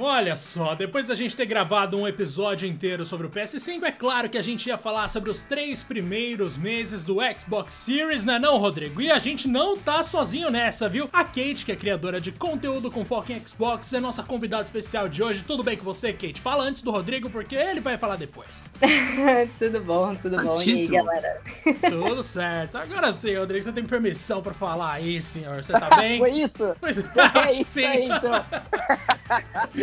Olha só, depois da gente ter gravado um episódio inteiro sobre o PS5, é claro que a gente ia falar sobre os três primeiros meses do Xbox Series, né não, Rodrigo? E a gente não tá sozinho nessa, viu? A Kate, que é criadora de conteúdo com foco em Xbox, é nossa convidada especial de hoje. Tudo bem com você, Kate? Fala antes do Rodrigo, porque ele vai falar depois. tudo bom, tudo bom. E aí, galera? tudo certo. Agora sim, Rodrigo, você tem permissão pra falar aí, senhor. Você tá bem? Foi isso? Pois é, acho isso sim. Aí, então.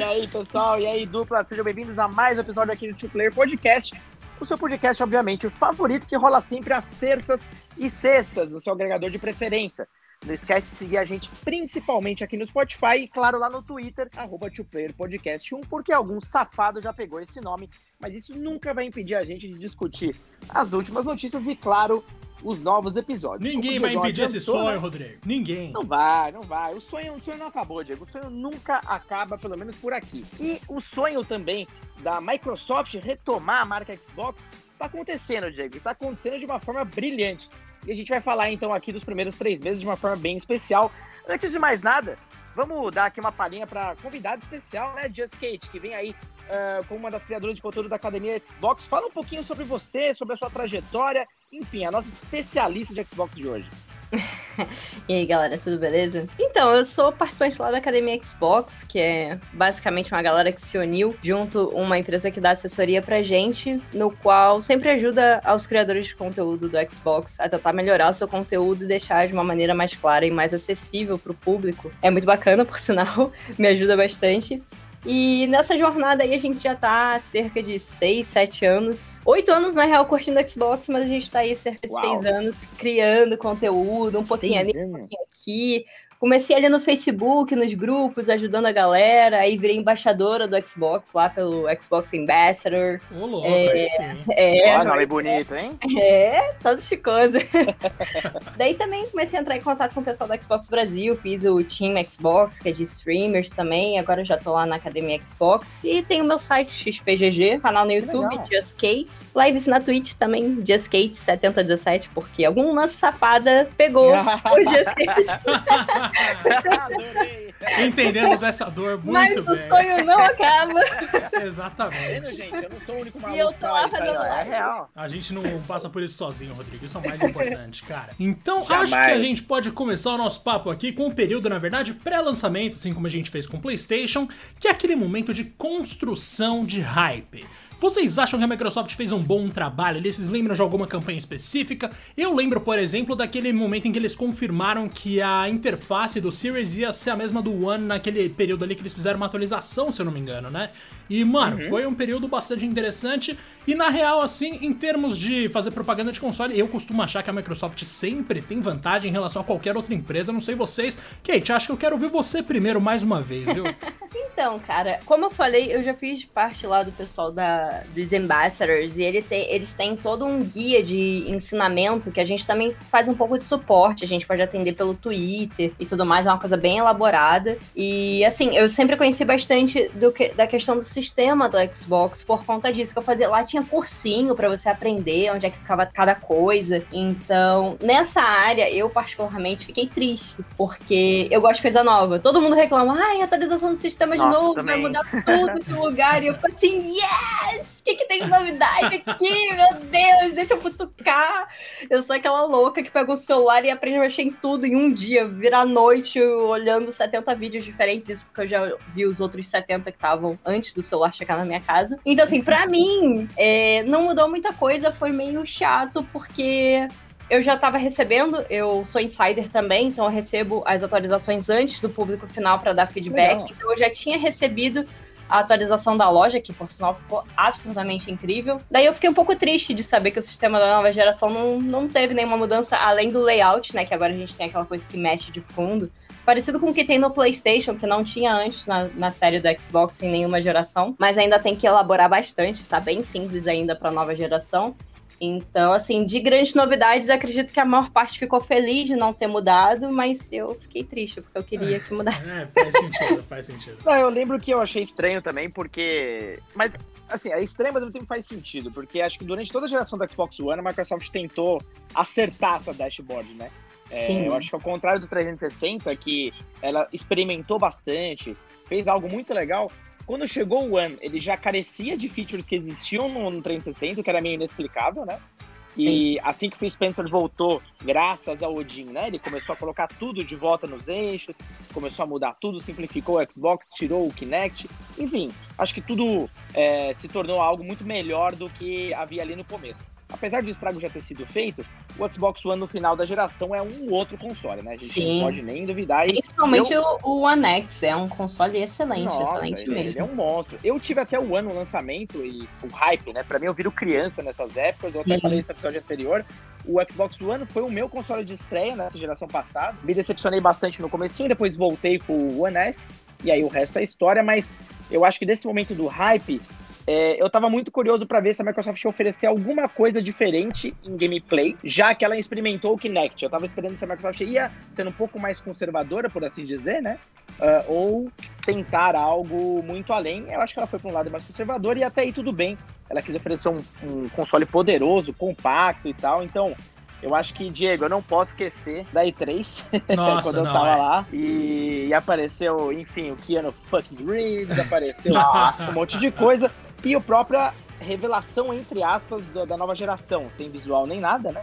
E aí, pessoal? E aí, dupla? Sejam bem-vindos a mais um episódio aqui do Two Player Podcast. O seu podcast, obviamente, o favorito que rola sempre às terças e sextas, no seu agregador de preferência. Não esquece de seguir a gente principalmente aqui no Spotify e, claro, lá no Twitter, arroba Podcast 1, porque algum safado já pegou esse nome, mas isso nunca vai impedir a gente de discutir as últimas notícias e, claro, os novos episódios. Ninguém vai impedir esse sonho, né? Rodrigo. Ninguém. Não vai, não vai. O sonho, o sonho não acabou, Diego. O sonho nunca acaba, pelo menos por aqui. E o sonho também da Microsoft retomar a marca Xbox está acontecendo, Diego. Está acontecendo de uma forma brilhante. E a gente vai falar então aqui dos primeiros três meses de uma forma bem especial. Antes de mais nada, vamos dar aqui uma palhinha para convidado especial, né, Just Kate, que vem aí uh, como uma das criadoras de conteúdo da Academia Xbox. Fala um pouquinho sobre você, sobre a sua trajetória, enfim, a nossa especialista de Xbox de hoje. e aí, galera, tudo beleza? Então, eu sou participante lá da Academia Xbox, que é basicamente uma galera que se uniu junto uma empresa que dá assessoria pra gente, no qual sempre ajuda aos criadores de conteúdo do Xbox a tentar melhorar o seu conteúdo e deixar de uma maneira mais clara e mais acessível pro público. É muito bacana, por sinal, me ajuda bastante. E nessa jornada aí a gente já tá há cerca de 6, 7 anos. 8 anos, na real, curtindo Xbox, mas a gente tá aí cerca de 6 anos criando conteúdo, um pouquinho ali, um pouquinho aqui, Comecei ali no Facebook, nos grupos, ajudando a galera, aí virei embaixadora do Xbox lá pelo Xbox Ambassador. Ô, louco, é, sim. É, Ó, nome bonito, hein? É, todo chicoso. Daí também comecei a entrar em contato com o pessoal do Xbox Brasil, fiz o Team Xbox, que é de streamers também, agora já tô lá na Academia Xbox. E tem o meu site XPGG, canal no YouTube, Just Kate. Lives na Twitch também, Just Kate 7017, porque algum lance safada pegou o Just Kate. Entendemos essa dor muito Mas bem. Mas o sonho não acaba. Exatamente. gente, eu não sou o único maluco. E eu tô lá fazendo é real. A gente não passa por isso sozinho, Rodrigo. Isso é o mais importante, cara. Então, Jamais. acho que a gente pode começar o nosso papo aqui com um período, na verdade, pré-lançamento, assim como a gente fez com o PlayStation, que é aquele momento de construção de hype. Vocês acham que a Microsoft fez um bom trabalho? Eles lembram de alguma campanha específica? Eu lembro, por exemplo, daquele momento em que eles confirmaram que a interface do Series ia ser a mesma do One naquele período ali que eles fizeram uma atualização, se eu não me engano, né? E, mano, uhum. foi um período bastante interessante. E na real, assim, em termos de fazer propaganda de console, eu costumo achar que a Microsoft sempre tem vantagem em relação a qualquer outra empresa. Não sei vocês. Kate, acho que eu quero ouvir você primeiro mais uma vez, viu? então, cara, como eu falei, eu já fiz parte lá do pessoal da dos ambassadors e ele eles têm todo um guia de ensinamento que a gente também faz um pouco de suporte. A gente pode atender pelo Twitter e tudo mais, é uma coisa bem elaborada. E assim, eu sempre conheci bastante do que, da questão do sistema do Xbox por conta disso que eu fazia. Lá tinha cursinho para você aprender onde é que ficava cada coisa. Então, nessa área, eu particularmente fiquei triste, porque eu gosto de coisa nova. Todo mundo reclama, ai, atualização do sistema de novo, também. vai mudar tudo no lugar. E eu fico assim, yes! O que, que tem de novidade aqui? Meu Deus, deixa eu futucar. Eu sou aquela louca que pega o celular e aprende a mexer em tudo em um dia, virar noite olhando 70 vídeos diferentes, isso porque eu já vi os outros 70 que estavam antes do celular chegar na minha casa. Então, assim, pra mim, é, não mudou muita coisa, foi meio chato, porque eu já estava recebendo, eu sou insider também, então eu recebo as atualizações antes do público final para dar feedback. Legal. Então eu já tinha recebido a atualização da loja, que por sinal ficou absolutamente incrível. Daí eu fiquei um pouco triste de saber que o sistema da nova geração não, não teve nenhuma mudança além do layout, né? Que agora a gente tem aquela coisa que mexe de fundo. Parecido com o que tem no PlayStation, que não tinha antes na, na série do Xbox em nenhuma geração, mas ainda tem que elaborar bastante, tá bem simples ainda para nova geração. Então, assim, de grandes novidades, acredito que a maior parte ficou feliz de não ter mudado, mas eu fiquei triste, porque eu queria que mudasse. É, faz sentido, faz sentido. Não, eu lembro que eu achei estranho também, porque. Mas, assim, é estranho, mas ao mesmo tempo faz sentido, porque acho que durante toda a geração do Xbox One, a Microsoft tentou acertar essa dashboard, né? É, Sim. eu acho que ao contrário do 360, que ela experimentou bastante, fez algo muito legal, Quando chegou o One, ele já carecia de features que existiam no, no 360, que era meio inexplicável, né? Sim. E assim que o Phil Spencer voltou, graças ao Odin, né? Ele começou a colocar tudo de volta nos eixos, começou a mudar tudo, simplificou o Xbox, tirou o Kinect. Enfim, acho que tudo é, se tornou algo muito melhor do que havia ali no começo apesar do estrago já ter sido feito, o Xbox One no final da geração é um outro console, né? A gente Sim. não pode nem duvidar. Principalmente eu... o One X, é um console excelente, Nossa, excelente ele, mesmo. Ele é um monstro. Eu tive até o One no lançamento e o hype, né? Pra mim, eu viro criança nessas épocas, eu até falei nesse episódio anterior. O Xbox One foi o meu console de estreia nessa geração passada. Me decepcionei bastante no começo, depois voltei pro One S. E aí o resto é história, mas eu acho que desse momento do hype, é, eu estava muito curioso para ver se a Microsoft ia oferecer alguma coisa diferente em gameplay, já que ela experimentou o Kinect. Eu estava esperando se a Microsoft ia ser um pouco mais conservadora, por assim dizer, né? Uh, ou tentar algo muito além. Eu acho que ela foi para um lado mais conservador e até aí tudo bem. Ela quis oferecer um, um console poderoso, compacto e tal. Então, eu acho que, Diego, eu não posso esquecer da E3, Nossa, quando eu não, tava é. lá. E, e, apareceu, enfim, o Keanu fucking Reeves, apareceu um monte de coisa. E a própria revelação, entre aspas, da, nova geração, sem visual nem nada, né?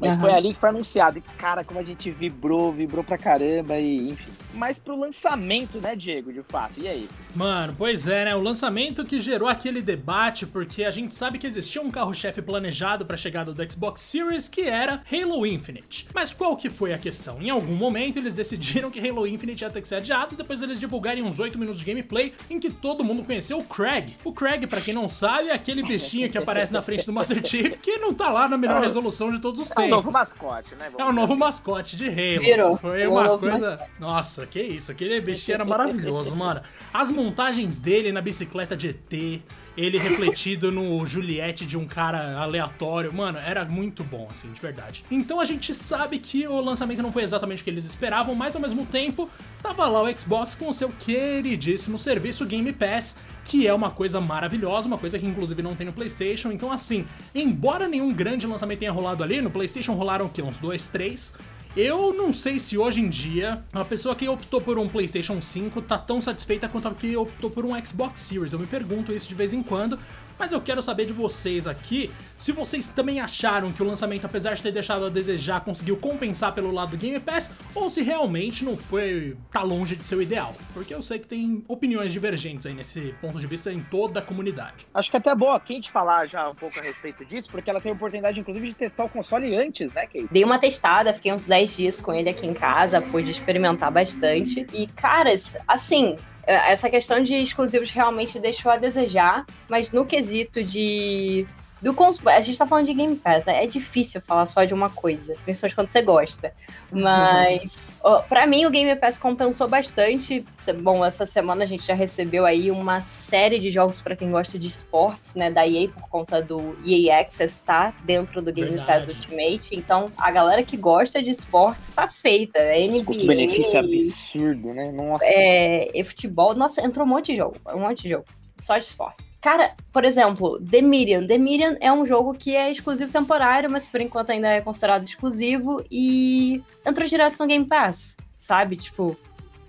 Mas uhum. foi ali que foi anunciado. E, cara, como a gente vibrou, vibrou pra caramba e, enfim. Mas pro lançamento, né, Diego, de fato. E aí? Mano, pois é, né? O lançamento que gerou aquele debate, porque a gente sabe que existia um carro-chefe planejado pra chegada do Xbox Series, que era Halo Infinite. Mas qual que foi a questão? Em algum momento eles decidiram que Halo Infinite ia ter que ser adiado, e depois eles divulgarem uns 8 minutos de gameplay em que todo mundo conheceu o Craig. O Craig, para quem não sabe, é aquele bichinho que aparece na frente do Master Chief, que não tá lá na melhor resolução de todos os tempos novo mascote, né? Vamos é o novo mascote de Halo. Virou. Foi uma coisa. Mascote. Nossa, que isso. Aquele bichinho era maravilhoso, mano. As montagens dele na bicicleta de ET, ele refletido no Juliette de um cara aleatório, mano, era muito bom, assim, de verdade. Então a gente sabe que o lançamento não foi exatamente o que eles esperavam, mas ao mesmo tempo, tava lá o Xbox com o seu queridíssimo serviço Game Pass que é uma coisa maravilhosa, uma coisa que inclusive não tem no PlayStation. Então, assim, embora nenhum grande lançamento tenha rolado ali, no PlayStation rolaram o quê? Uns dois, três. Eu não sei se hoje em dia a pessoa que optou por um PlayStation 5 tá tão satisfeita quanto a que optou por um Xbox Series. Eu me pergunto isso de vez em quando, mas eu quero saber de vocês aqui se vocês também acharam que o lançamento, apesar de ter deixado a desejar, conseguiu compensar pelo lado do Game Pass, ou se realmente não foi. tá longe de ser o ideal. Porque eu sei que tem opiniões divergentes aí nesse ponto de vista em toda a comunidade. Acho que é até boa a Kate falar já um pouco a respeito disso, porque ela tem a oportunidade, inclusive, de testar o console antes, né, Kate? Dei uma testada, fiquei uns 10 dias com ele aqui em casa, pude experimentar bastante. E, caras, assim, essa questão de exclusivos realmente deixou a desejar, mas no quesito de do cons... A gente tá falando de Game Pass, né? É difícil falar só de uma coisa, principalmente quando você gosta. Mas, uhum. para mim, o Game Pass compensou bastante. Bom, essa semana a gente já recebeu aí uma série de jogos para quem gosta de esportes, né? Da EA, por conta do EA Access, tá dentro do Game Verdade. Pass Ultimate. Então, a galera que gosta de esportes tá feita. É NBA. benefício absurdo, né? Nossa. É, e futebol. Nossa, entrou um monte de jogo. Um monte de jogo só de esportes. Cara, por exemplo, The Medium. The Medium é um jogo que é exclusivo temporário, mas por enquanto ainda é considerado exclusivo e entrou direto no Game Pass, sabe? Tipo,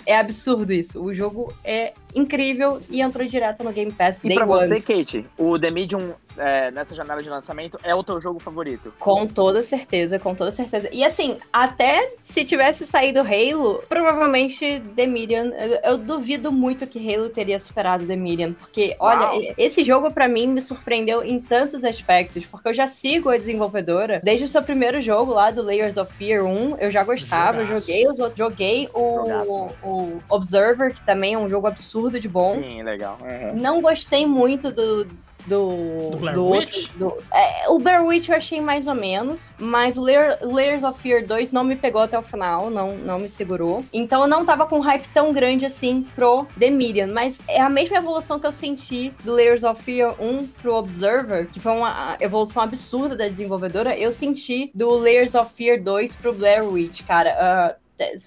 é absurdo isso. O jogo é incrível e entrou direto no Game Pass. E pra one. você, Kate, o The Medium é, nessa janela de lançamento é o teu jogo favorito? Com toda certeza, com toda certeza. E assim, até se tivesse saído Halo, provavelmente The Medium, eu, eu duvido muito que Halo teria superado The Medium, porque olha, Uau. esse jogo para mim me surpreendeu em tantos aspectos, porque eu já sigo a desenvolvedora desde o seu primeiro jogo lá do Layers of Fear 1, eu já gostava, eu joguei os outros, joguei o, o Observer, que também é um jogo absurdo de bom. Sim, legal. Uhum. Não gostei muito do do. Do Blair do Witch? Outro, do, é, o Blair Witch eu achei mais ou menos, mas o Layer, Layers of Fear 2 não me pegou até o final, não, não me segurou. Então eu não tava com um hype tão grande assim pro The Medium, mas é a mesma evolução que eu senti do Layers of Fear 1 pro Observer, que foi uma evolução absurda da desenvolvedora, eu senti do Layers of Fear 2 pro Blair Witch, cara. Uh,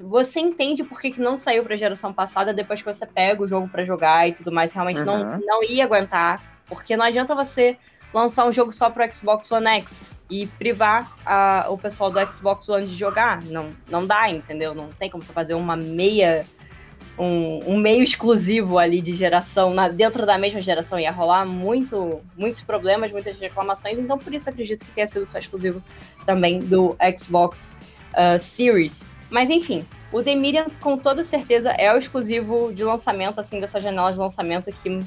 você entende por que, que não saiu pra geração passada depois que você pega o jogo para jogar e tudo mais. Realmente uhum. não, não ia aguentar porque não adianta você lançar um jogo só pro Xbox One X e privar a, o pessoal do Xbox One de jogar. Não, não dá, entendeu? Não tem como você fazer uma meia um, um, meio exclusivo ali de geração, na, dentro da mesma geração ia rolar muito, muitos problemas, muitas reclamações, então por isso acredito que tenha sido só exclusivo também do Xbox uh, Series. Mas enfim, o The Medium com toda certeza é o exclusivo de lançamento, assim, dessa janela de lançamento que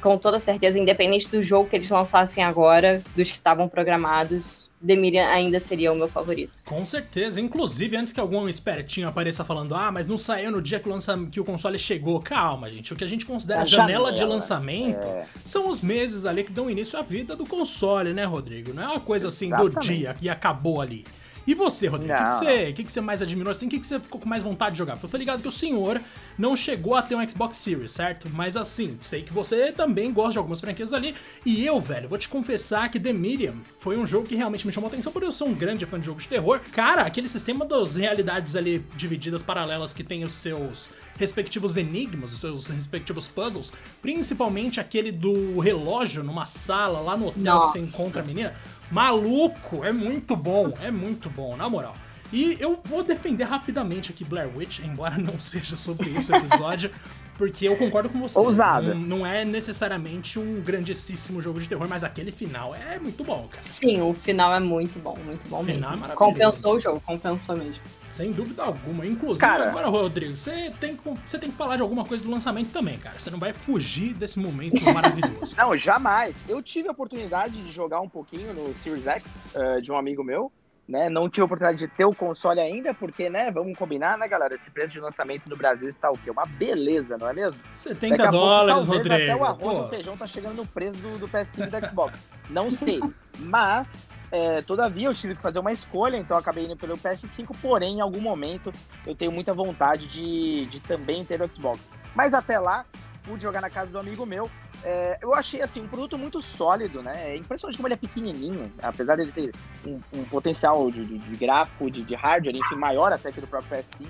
com toda certeza, independente do jogo que eles lançassem agora, dos que estavam programados, The Miriam ainda seria o meu favorito. Com certeza. Inclusive, antes que algum espertinho apareça falando, ah, mas não saiu no dia que o, lança... que o console chegou. Calma, gente. O que a gente considera a janela, janela de lançamento é... são os meses ali que dão início à vida do console, né, Rodrigo? Não é uma coisa assim Exatamente. do dia e acabou ali. E você, Rodrigo? O que, que, você, que, que você mais admirou assim? O que, que você ficou com mais vontade de jogar? Porque eu tô ligado que o senhor não chegou a ter um Xbox Series, certo? Mas assim, sei que você também gosta de algumas franquias ali. E eu, velho, vou te confessar que The Medium foi um jogo que realmente me chamou a atenção, porque eu sou um grande fã de jogos de terror. Cara, aquele sistema das realidades ali divididas paralelas que tem os seus respectivos enigmas, os seus respectivos puzzles, principalmente aquele do relógio numa sala lá no hotel Nossa. que você encontra a menina. Maluco, é muito bom, é muito bom, na moral. E eu vou defender rapidamente aqui Blair Witch, embora não seja sobre isso o episódio, porque eu concordo com você. Ousada. Não, não, é necessariamente um grandíssimo jogo de terror, mas aquele final é muito bom, cara. Sim, o final é muito bom, muito bom o final mesmo. É compensou o jogo, compensou mesmo. Sem dúvida alguma. Inclusive, cara, agora, Rodrigo, você tem, você tem que falar de alguma coisa do lançamento também, cara. Você não vai fugir desse momento maravilhoso. Não, jamais. Eu tive a oportunidade de jogar um pouquinho no Series X uh, de um amigo meu. Né? Não tive a oportunidade de ter o console ainda, porque, né, vamos combinar, né, galera? Esse preço de lançamento no Brasil está o quê? Uma beleza, não é mesmo? 70 Daqui dólares, pouco, Rodrigo. Até o arroz e o feijão tá chegando no preço do, do PS5 e do Xbox. não sei. Mas é, todavia, eu tive que fazer uma escolha, então acabei indo pelo PS5, porém, em algum momento, eu tenho muita vontade de, de também ter o Xbox. Mas até lá, pude jogar na casa do amigo meu. É, eu achei assim um produto muito sólido, né? É impressionante como ele é pequenininho, apesar de ele ter um, um potencial de, de, de gráfico, de, de, hardware, enfim, maior até que do próprio PS5.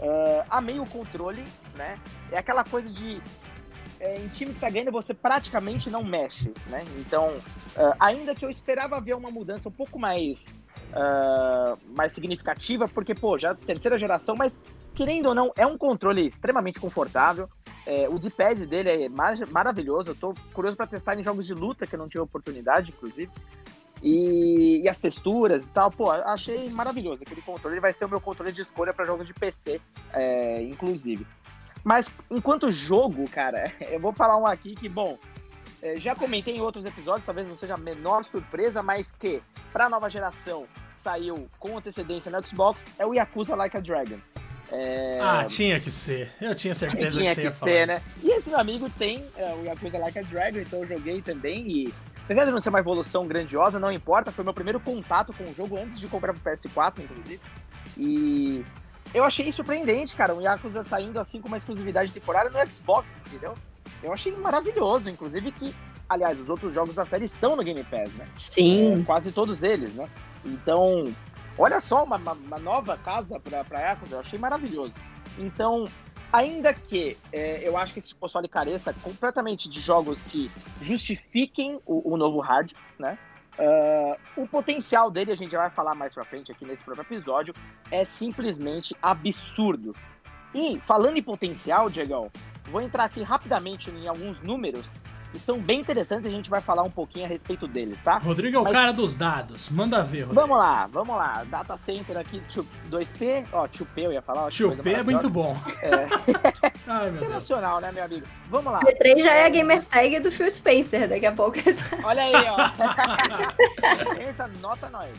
É, amei o controle, né? É aquela coisa de é, em time que tá ganhando, você praticamente não mexe, né? Então, uh, ainda que eu esperava ver uma mudança um pouco mais, uh, mais significativa, porque, pô, já terceira geração, mas querendo ou não, é um controle extremamente confortável. É, o D-pad dele é mar maravilhoso. Eu tô curioso para testar em jogos de luta, que eu não tive oportunidade, inclusive. E, e, as texturas e tal, pô, achei maravilhoso aquele controle. Ele vai ser o meu controle de escolha para jogos de PC, é, inclusive. Mas enquanto jogo, cara, eu vou falar um aqui que, bom, é, já comentei em outros episódios, talvez não seja a menor surpresa, mas que para a nova geração saiu com antecedência no Xbox, é o Yakuza Like a Dragon. É... Ah, tinha que ser. Eu tinha certeza tinha que ia falar ser, né? E esse meu amigo tem é, o Yakuza Like a Dragon, então eu joguei também e apesar de não ser uma evolução grandiosa, não importa, foi meu primeiro contato com o jogo antes de comprar pro PS4, inclusive. E eu achei surpreendente, cara, o Yakuza saindo assim com uma exclusividade temporária no Xbox, entendeu? Eu achei maravilhoso, inclusive que, aliás, os outros jogos da série estão no Game Pass, né? Sim. É, quase todos eles, né? Então, olha só, uma, uma nova casa pra, pra Yakuza, eu achei maravilhoso. Então, ainda que é, eu acho que esse console careça completamente de jogos que justifiquem o, o novo hard, né? Uh, o potencial dele, a gente já vai falar mais pra frente aqui nesse próprio episódio, é simplesmente absurdo. E falando em potencial, Diegão, vou entrar aqui rapidamente em alguns números e são bem interessantes e a gente vai falar um pouquinho a respeito deles, tá? Rodrigo é o Mas... cara dos dados, manda ver, Rodrigo. Vamos lá, vamos lá. Data Center aqui, 2P, ó, 2P eu ia falar. 2P é muito bom. É. Ai, meu Internacional, Deus. né, meu amigo? Vamos lá. P3 já é a gamer tag do Phil Spencer, daqui a pouco. Olha aí, ó. Essa nota nós.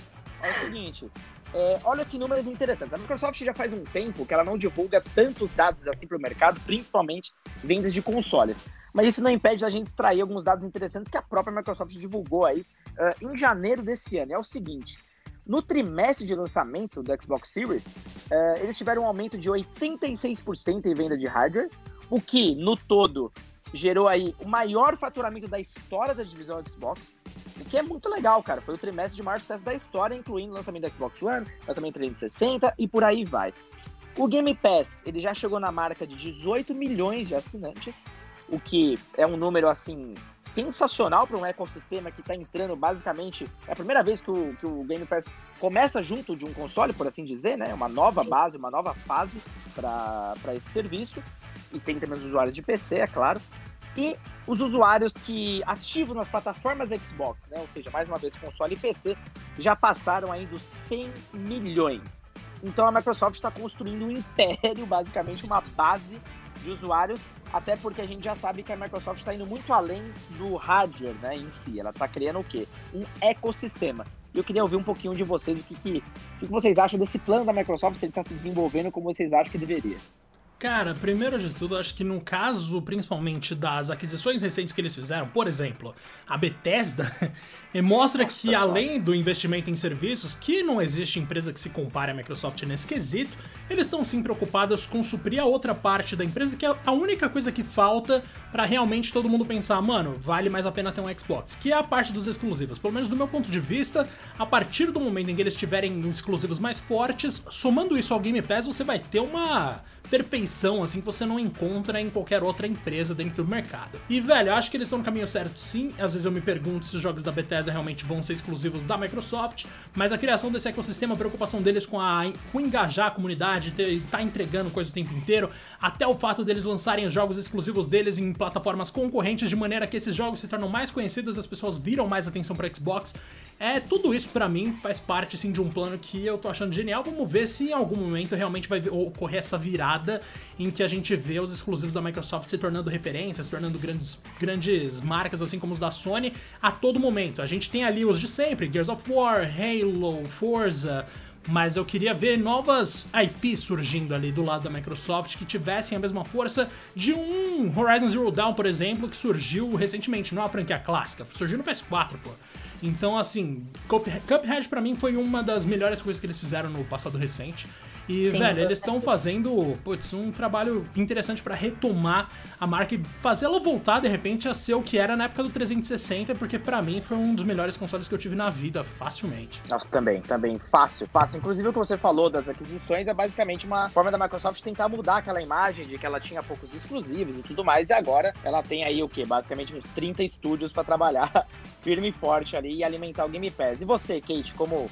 É o seguinte, é, olha que números interessantes. A Microsoft já faz um tempo que ela não divulga tantos dados assim para o mercado, principalmente vendas de consoles. Mas isso não impede a gente extrair alguns dados interessantes que a própria Microsoft divulgou aí uh, em janeiro desse ano. É o seguinte: no trimestre de lançamento do Xbox Series, uh, eles tiveram um aumento de 86% em venda de hardware, o que no todo gerou aí o maior faturamento da história da divisão Xbox. O que é muito legal, cara. Foi o trimestre de maior sucesso da história, incluindo o lançamento do Xbox One, lançamento 360 e por aí vai. O Game Pass, ele já chegou na marca de 18 milhões de assinantes, o que é um número, assim, sensacional para um ecossistema que está entrando basicamente. É a primeira vez que o, que o Game Pass começa junto de um console, por assim dizer, né? Uma nova base, uma nova fase para esse serviço. e tem também os usuários de PC, é claro. E os usuários que ativam nas plataformas Xbox, né? ou seja, mais uma vez console e PC, já passaram aí dos 100 milhões. Então a Microsoft está construindo um império, basicamente uma base de usuários, até porque a gente já sabe que a Microsoft está indo muito além do hardware né, em si. Ela está criando o quê? Um ecossistema. E eu queria ouvir um pouquinho de vocês, o que, que, o que vocês acham desse plano da Microsoft, se ele está se desenvolvendo como vocês acham que deveria. Cara, primeiro de tudo, acho que no caso, principalmente das aquisições recentes que eles fizeram, por exemplo, a Bethesda, mostra Nossa, que além do investimento em serviços, que não existe empresa que se compare à Microsoft nesse quesito, eles estão sim preocupados com suprir a outra parte da empresa, que é a única coisa que falta para realmente todo mundo pensar, mano, vale mais a pena ter um Xbox, que é a parte dos exclusivos. Pelo menos do meu ponto de vista, a partir do momento em que eles tiverem exclusivos mais fortes, somando isso ao Game Pass, você vai ter uma perfeição, assim, que você não encontra em qualquer outra empresa dentro do mercado. E, velho, acho que eles estão no caminho certo sim. Às vezes eu me pergunto se os jogos da Bethesda realmente vão ser exclusivos da Microsoft, mas a criação desse ecossistema, a preocupação deles com, a, com engajar a comunidade, estar tá entregando coisa o tempo inteiro, até o fato deles lançarem os jogos exclusivos deles em plataformas concorrentes, de maneira que esses jogos se tornam mais conhecidos, as pessoas viram mais atenção para Xbox. É, tudo isso para mim faz parte sim de um plano que eu tô achando genial. Vamos ver se em algum momento realmente vai ocorrer essa virada em que a gente vê os exclusivos da Microsoft se tornando referências, se tornando grandes, grandes marcas, assim como os da Sony, a todo momento. A gente tem ali os de sempre: Gears of War, Halo, Forza. Mas eu queria ver novas IPs surgindo ali do lado da Microsoft que tivessem a mesma força de um Horizon Zero Dawn, por exemplo, que surgiu recentemente, não é uma franquia clássica, surgiu no PS4, pô. Então, assim, Cuphead para mim foi uma das melhores coisas que eles fizeram no passado recente. E, Sim, velho, eles estão fazendo putz, um trabalho interessante para retomar a marca e fazer ela voltar, de repente, a ser o que era na época do 360, porque para mim foi um dos melhores consoles que eu tive na vida, facilmente. Nossa, também, também. Fácil, fácil. Inclusive, o que você falou das aquisições é basicamente uma forma da Microsoft tentar mudar aquela imagem de que ela tinha poucos exclusivos e tudo mais, e agora ela tem aí o quê? Basicamente uns 30 estúdios para trabalhar firme e forte ali e alimentar o Game Pass. E você, Kate, como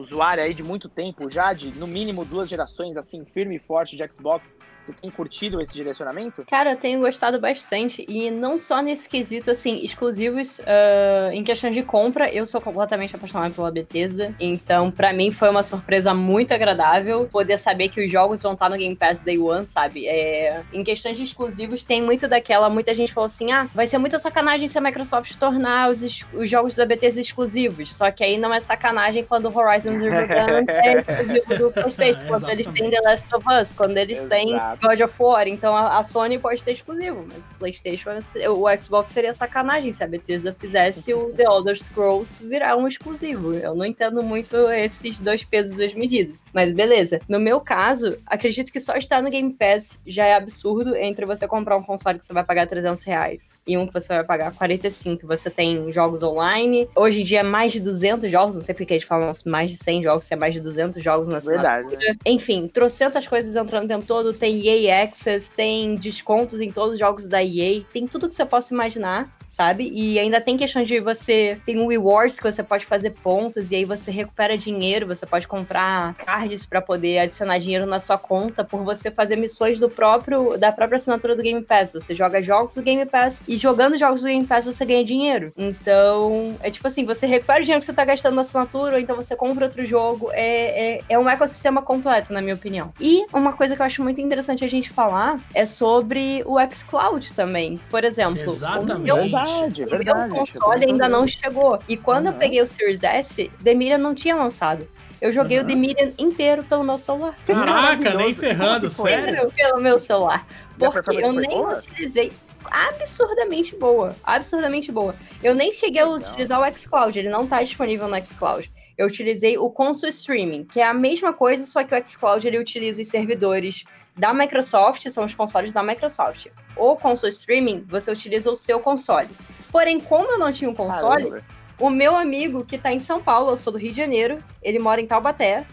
usuária aí de muito tempo já, de no mínimo duas gerações, assim, firme e forte de Xbox, você tem curtido esse direcionamento? Cara, eu tenho gostado bastante. E não só nesse quesito, assim, exclusivos uh, em questão de compra, eu sou completamente apaixonada pela Bethesda. Então, para mim, foi uma surpresa muito agradável poder saber que os jogos vão estar no Game Pass Day One, sabe? É, em questões de exclusivos, tem muito daquela. Muita gente falou assim: ah, vai ser muita sacanagem se a Microsoft tornar os, os jogos da Bethesda exclusivos. Só que aí não é sacanagem quando o Horizon Zero Dawn é exclusivo do PlayStation, quando eles têm The Last of Us, quando eles Exato. têm God of War. Então a, a, Sony pode ter exclusivo, mas o PlayStation, o Xbox seria sacanagem se a Bethesda fizesse o The Elder Scrolls virar um exclusivo. Eu não entendo muito esses dois pesos, duas medidas. Mas beleza. No meu caso, acredito que só estar no Game Pass já é absurdo entre você comprar um console que você vai pagar 300 reais e um que você vai pagar 45. Você tem jogos online. Hoje em dia, mais de 200 jogos. Não sei porque eles falam mais de 100 jogos, se é mais de 200 jogos na Verdade. Né? Enfim, trocentas coisas entrando o tempo todo. Tem EA Access, tem descontos em todos os jogos da EA, tem tudo que você possa imaginar, sabe? E ainda tem questão de você. Tem um rewards que você pode fazer pontos e aí você recupera dinheiro, você pode comprar cards para poder adicionar dinheiro na sua conta por você fazer missões do próprio da própria assinatura do Game Pass. Você joga jogos do Game Pass e jogando jogos do Game Pass você ganha dinheiro. Então, é tipo assim, você recupera o dinheiro que você tá gastando na assinatura, ou então você compra outro jogo. É, é, é um ecossistema completo, na minha opinião. E uma coisa que eu acho muito interessante a gente falar é sobre o xCloud também. Por exemplo, Exatamente. o meu, verdade, o meu console ainda não chegou. E quando uhum. eu peguei o Series S, Demira não tinha lançado. Eu joguei uhum. o The inteiro pelo meu celular. Caraca, nem ferrando, sério? Pelo meu celular. Porque eu nem boa? utilizei absurdamente boa. Absurdamente boa. Eu nem cheguei Legal. a utilizar o xCloud, ele não tá disponível no xCloud. Eu utilizei o Console Streaming, que é a mesma coisa, só que o xCloud ele utiliza os servidores da Microsoft, são os consoles da Microsoft. O console streaming, você utiliza o seu console. Porém, como eu não tinha um console, Caramba. o meu amigo que tá em São Paulo, eu sou do Rio de Janeiro, ele mora em Taubaté.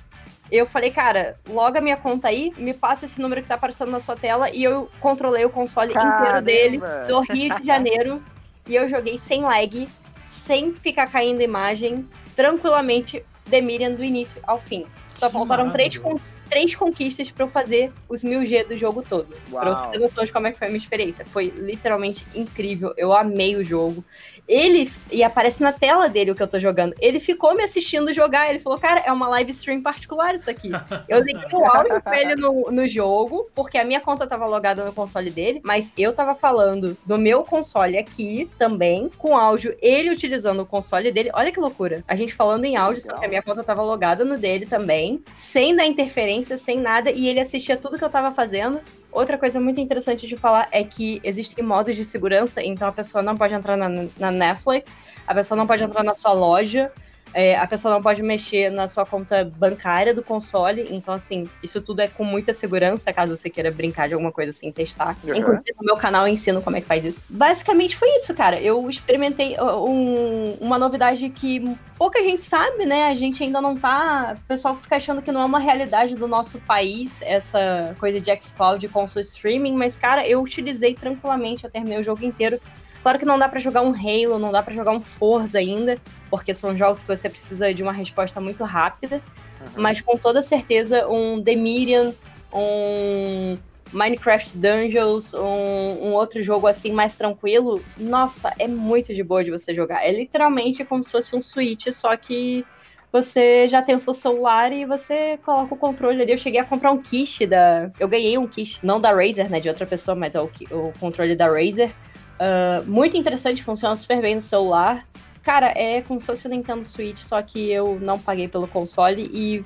Eu falei, cara, loga minha conta aí, me passa esse número que tá aparecendo na sua tela e eu controlei o console Caramba. inteiro dele do Rio de Janeiro e eu joguei sem lag, sem ficar caindo imagem, tranquilamente The Miriam do início ao fim. Só faltaram três, três conquistas para eu fazer os 1000G do jogo todo. Uau. Pra você ter noção de como é que foi a minha experiência. Foi literalmente incrível. Eu amei o jogo. Ele, e aparece na tela dele o que eu tô jogando. Ele ficou me assistindo jogar. Ele falou, cara, é uma live stream particular isso aqui. Eu liguei o áudio pra ele no, no jogo, porque a minha conta tava logada no console dele, mas eu tava falando do meu console aqui também, com áudio, ele utilizando o console dele. Olha que loucura. A gente falando em áudio, só que a minha conta tava logada no dele também, sem dar interferência, sem nada, e ele assistia tudo que eu tava fazendo. Outra coisa muito interessante de falar é que existem modos de segurança, então a pessoa não pode entrar na, na Netflix, a pessoa não pode entrar na sua loja, é, a pessoa não pode mexer na sua conta bancária do console. Então, assim, isso tudo é com muita segurança, caso você queira brincar de alguma coisa assim, testar. Uhum. Inclusive, no meu canal eu ensino como é que faz isso. Basicamente foi isso, cara. Eu experimentei um, uma novidade que pouca gente sabe, né? A gente ainda não tá. O pessoal fica achando que não é uma realidade do nosso país, essa coisa de xCloud com seu streaming, mas, cara, eu utilizei tranquilamente, eu terminei o jogo inteiro. Claro que não dá para jogar um Halo, não dá para jogar um Forza ainda, porque são jogos que você precisa de uma resposta muito rápida, uhum. mas com toda certeza um The Medium, um Minecraft Dungeons, um, um, outro jogo assim mais tranquilo, nossa, é muito de boa de você jogar. É literalmente como se fosse um Switch, só que você já tem o seu celular e você coloca o controle ali. Eu cheguei a comprar um quiche da. Eu ganhei um quiche, não da Razer, né? De outra pessoa, mas é o, o controle da Razer. Uh, muito interessante, funciona super bem no celular. Cara, é como se fosse o Nintendo Switch, só que eu não paguei pelo console e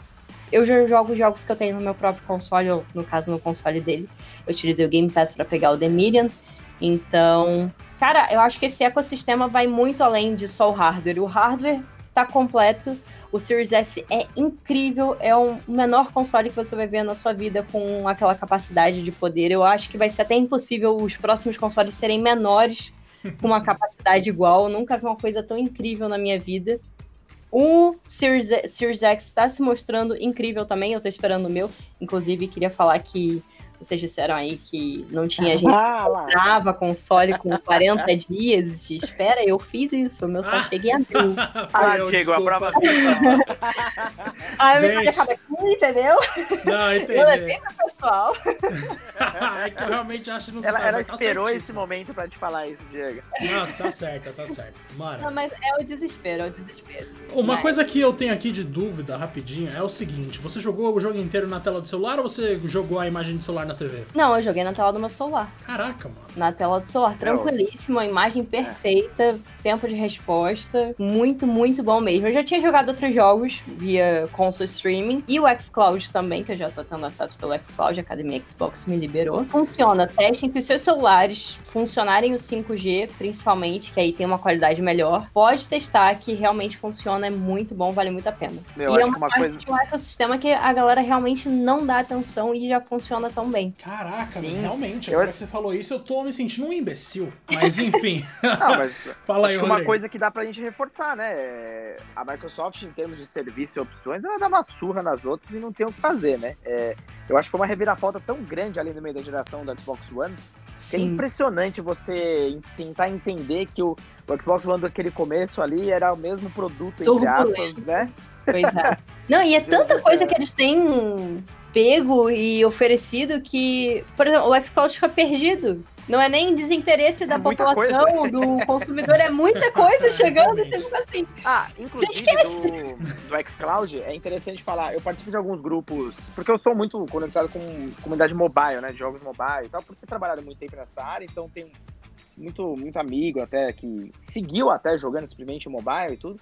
eu já jogo jogos que eu tenho no meu próprio console, ou no caso no console dele. Eu utilizei o Game Pass para pegar o The Medium. Então, cara, eu acho que esse ecossistema vai muito além de só o hardware. O hardware tá completo. O Series S é incrível, é o menor console que você vai ver na sua vida com aquela capacidade de poder. Eu acho que vai ser até impossível os próximos consoles serem menores com uma capacidade igual. Eu nunca vi uma coisa tão incrível na minha vida. O Series, Series X está se mostrando incrível também. Eu estou esperando o meu. Inclusive, queria falar que vocês disseram aí que não tinha gente ah, que comprava console com 40 dias de espera. Eu fiz isso, o meu só cheguei a mil. ah, chegou a prova Aí eu me acaba aqui, entendeu? Não, entendi. Eu levei pro pessoal. é que eu realmente acho que não Ela, ela tá esperou esse momento pra te falar isso, Diego. Não, tá certo, tá certo. Mano. Não, mas é o desespero, é o desespero. Uma mas... coisa que eu tenho aqui de dúvida, rapidinho, é o seguinte: você jogou o jogo inteiro na tela do celular ou você jogou a imagem do celular na TV? Não, eu joguei na tela do meu celular. Caraca, mano. Na tela do celular, tranquilíssimo, a imagem perfeita, é. tempo de resposta, muito, muito bom mesmo. Eu já tinha jogado outros jogos via console streaming e o xCloud também, que eu já tô tendo acesso pelo xCloud, a Academia Xbox me liberou. Funciona, testem se os seus celulares funcionarem o 5G, principalmente, que aí tem uma qualidade melhor. Pode testar que realmente funciona, é muito bom, vale muito a pena. Eu e é uma, uma parte coisa... de um ecossistema que a galera realmente não dá atenção e já funciona tão bem. Caraca, Sim. realmente, agora eu... que você falou isso, eu tô me sentindo um imbecil. Mas enfim. Não, mas Fala aí, uma coisa que dá pra gente reforçar, né? A Microsoft, em termos de serviço e opções, ela dá uma surra nas outras e não tem o que fazer, né? É, eu acho que foi uma reviravolta tão grande ali no meio da geração do Xbox One que é impressionante você tentar entender que o, o Xbox One daquele começo ali era o mesmo produto, entre aspas, né? Pois é. Não, e é tanta coisa que eles têm pego e oferecido que, por exemplo, o xCloud fica perdido. Não é nem desinteresse da é população, coisa. do consumidor, é muita coisa chegando e você fica assim. Ah, inclusive do, do xCloud, é interessante falar, eu participo de alguns grupos, porque eu sou muito conectado com comunidade mobile, né, de jogos mobile e tal, porque tenho trabalhado muito tempo nessa área, então tenho muito, muito amigo até que seguiu até jogando simplesmente mobile e tudo.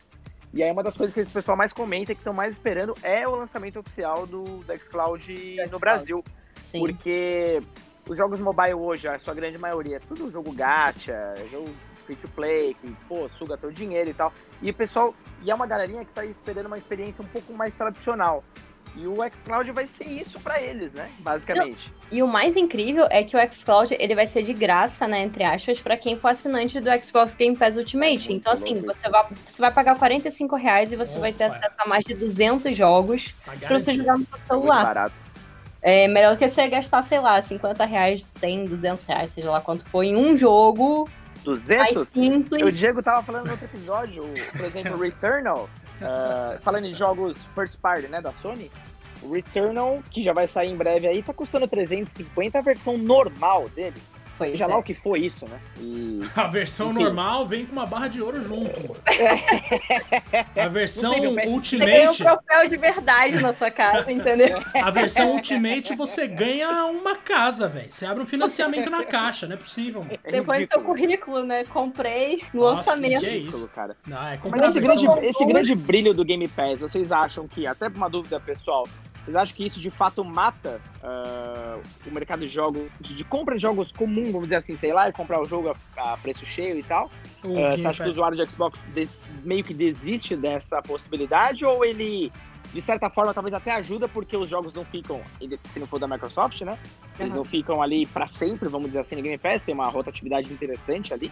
E aí uma das coisas que esse pessoal mais comenta, que estão mais esperando, é o lançamento oficial do, do xCloud no Brasil. Sim. Porque os jogos mobile hoje, a sua grande maioria, é tudo jogo gacha, jogo free to play, que, pô, suga teu dinheiro e tal. E o pessoal, e é uma galerinha que tá esperando uma experiência um pouco mais tradicional. E o xCloud vai ser isso para eles, né? Basicamente. E o mais incrível é que o xCloud ele vai ser de graça, né, entre aspas, para quem for assinante do Xbox Game Pass Ultimate. Então, assim, você vai, você vai pagar 45 reais e você Opa. vai ter acesso a mais de 200 jogos tá para você jogar no seu celular. É barato. É melhor do que você gastar, sei lá, 50 reais, 100, 200 reais, seja lá quanto for, em um jogo 200? simples. O Diego tava falando no outro episódio, por exemplo, Returnal, uh, falando de jogos first party, né, da Sony, O Returnal, que já vai sair em breve aí, tá custando 350 a versão normal dele. Pois Seja é. lá o que foi isso, né? E... A versão Enfim. normal vem com uma barra de ouro junto, mano. A versão Ultimate. Você um troféu de verdade na sua casa, entendeu? A versão Ultimate você ganha uma casa, velho. Você abre um financiamento na caixa, não é possível, mano. É Depois do seu currículo, né? Comprei no Nossa, lançamento. Que é isso, cara. Não, é Mas esse grande, esse grande brilho do Game Pass, vocês acham que, até uma dúvida pessoal, vocês acham que isso de fato mata uh, o mercado de jogos, de, de, compra de jogos comum, vamos dizer assim, sei lá, e comprar o jogo a, a preço cheio e tal? Uh, você acha que o usuário de Xbox des, meio que desiste dessa possibilidade ou ele, de certa forma, talvez até ajuda porque os jogos não ficam, se não for da Microsoft, né? Eles uhum. não ficam ali para sempre, vamos dizer assim, no Game Pass, tem uma rotatividade interessante ali.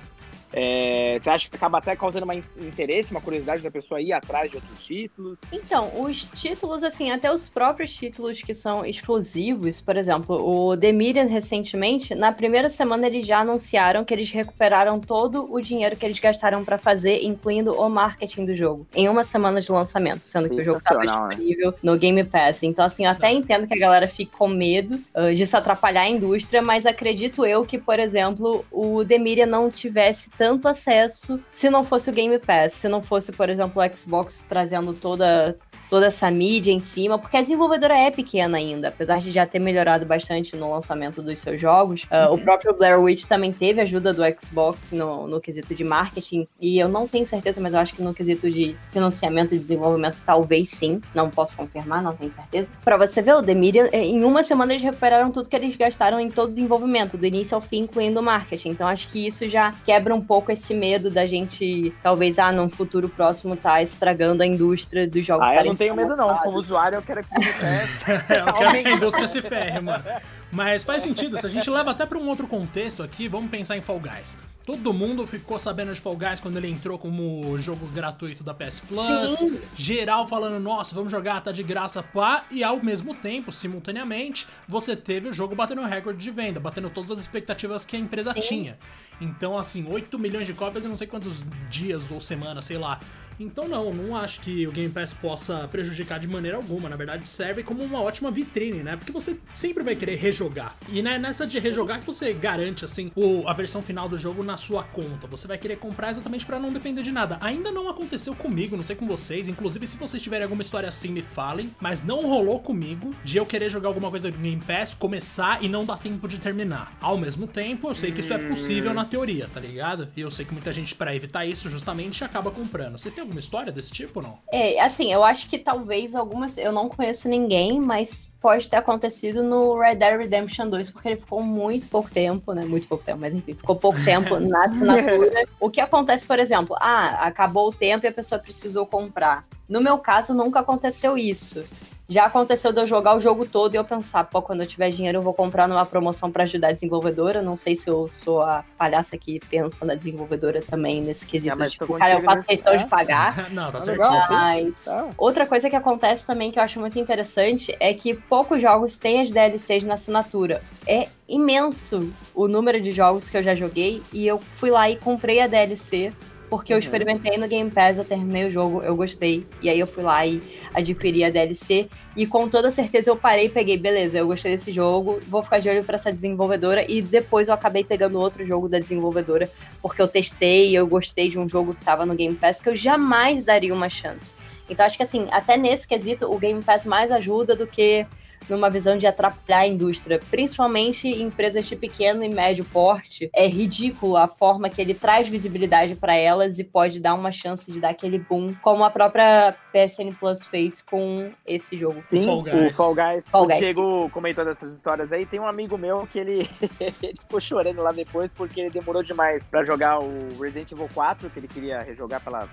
É, você acha que acaba até causando um interesse, uma curiosidade da pessoa ir atrás de outros títulos? Então, os títulos, assim, até os próprios títulos que são exclusivos, por exemplo, o The Medium recentemente, na primeira semana eles já anunciaram que eles recuperaram todo o dinheiro que eles gastaram para fazer, incluindo o marketing do jogo, em uma semana de lançamento, sendo que o jogo estava? Disponível no Game Pass. Então, assim, eu até entendo que a galera fique com medo uh, disso atrapalhar a indústria, mas acredito eu que, por exemplo, o Medium não tivesse tanto acesso se não fosse o Game Pass, se não fosse, por exemplo, o Xbox trazendo toda toda essa mídia em cima, porque a desenvolvedora é pequena ainda, apesar de já ter melhorado bastante no lançamento dos seus jogos. Uh, uhum. O próprio Blair Witch também teve ajuda do Xbox no, no quesito de marketing, e eu não tenho certeza, mas eu acho que no quesito de financiamento e desenvolvimento, talvez sim. Não posso confirmar, não tenho certeza. Pra você ver, o The Media, eh, em uma semana eles recuperaram tudo que eles gastaram em todo o desenvolvimento, do início ao fim, incluindo o marketing. Então acho que isso já quebra um pouco esse medo da gente, talvez, ah, num futuro próximo, tá estragando a indústria dos jogos. Ah, tenho medo, não. Como usuário, eu quero que o Eu quero que a indústria se ferre, mano. Mas faz sentido, se a gente leva até para um outro contexto aqui, vamos pensar em Fall Guys. Todo mundo ficou sabendo de Fall Guys quando ele entrou como jogo gratuito da PS Plus. Sim. Geral falando, nossa, vamos jogar, tá de graça, pá. E ao mesmo tempo, simultaneamente, você teve o jogo batendo recorde de venda, batendo todas as expectativas que a empresa Sim. tinha. Então, assim, 8 milhões de cópias em não sei quantos dias ou semanas, sei lá. Então não, não acho que o Game Pass possa prejudicar de maneira alguma. Na verdade, serve como uma ótima vitrine, né? Porque você sempre vai querer rejogar. E né, nessa de rejogar que você garante assim o, a versão final do jogo na sua conta. Você vai querer comprar exatamente para não depender de nada. Ainda não aconteceu comigo, não sei com vocês. Inclusive, se vocês tiverem alguma história assim, me falem. Mas não rolou comigo de eu querer jogar alguma coisa do Game Pass, começar e não dar tempo de terminar. Ao mesmo tempo, eu sei que isso é possível na teoria, tá ligado? E eu sei que muita gente, para evitar isso, justamente acaba comprando. Vocês têm alguma história desse tipo não? É, assim, eu acho que talvez algumas. Eu não conheço ninguém, mas pode ter acontecido no Red Dead Redemption 2, porque ele ficou muito pouco tempo, né? Muito pouco tempo, mas enfim, ficou pouco tempo na assinatura. o que acontece, por exemplo, ah, acabou o tempo e a pessoa precisou comprar. No meu caso, nunca aconteceu isso. Já aconteceu de eu jogar o jogo todo e eu pensar, pô, quando eu tiver dinheiro eu vou comprar numa promoção para ajudar a desenvolvedora. Não sei se eu sou a palhaça que pensa na desenvolvedora também nesse quesito. É, tipo, cara, eu faço questão é? de pagar. Não, tá certo. Mas tá. outra coisa que acontece também que eu acho muito interessante é que poucos jogos têm as DLCs na assinatura. É imenso o número de jogos que eu já joguei e eu fui lá e comprei a DLC porque eu uhum. experimentei no Game Pass, eu terminei o jogo, eu gostei. E aí eu fui lá e adquiri a DLC. E com toda certeza eu parei e peguei, beleza, eu gostei desse jogo, vou ficar de olho para essa desenvolvedora. E depois eu acabei pegando outro jogo da desenvolvedora, porque eu testei, eu gostei de um jogo que tava no Game Pass, que eu jamais daria uma chance. Então acho que assim, até nesse quesito, o Game Pass mais ajuda do que numa visão de atrapalhar a indústria, principalmente em empresas de pequeno e médio porte. É ridículo a forma que ele traz visibilidade para elas e pode dar uma chance de dar aquele boom, como a própria PSN Plus fez com esse jogo. Sim, o Fall Guys. O Fall Guys. Fall Guys. O Diego comentou dessas histórias aí. Tem um amigo meu que ele, ele ficou chorando lá depois porque ele demorou demais para jogar o Resident Evil 4, que ele queria rejogar pela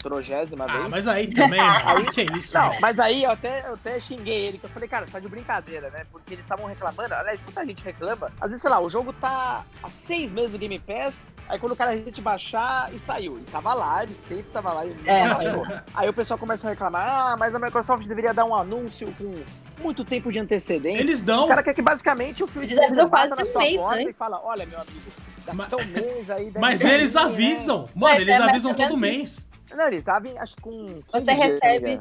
trogésima ah, vez. mas aí também, aí, que é isso? Não, mas aí eu até, eu até xinguei ele, que eu falei, cara, você tá de brincadeira, né? Porque eles estavam reclamando, aliás, muita gente reclama. Às vezes, sei lá, o jogo tá há seis meses no Game Pass, aí quando o cara resiste baixar e saiu. E tava lá, ele sempre tava lá e é. baixou. Aí o pessoal começa a reclamar, ah, mas a Microsoft deveria dar um anúncio com muito tempo de antecedência. Eles dão. O cara quer que basicamente o filme bata na sua mês, porta e fala, olha, meu amigo, mas, um mês aí... Mas eles avisam. Mano, eles é, avisam todo mês. Não, eles sabem, acho que com. Você recebe.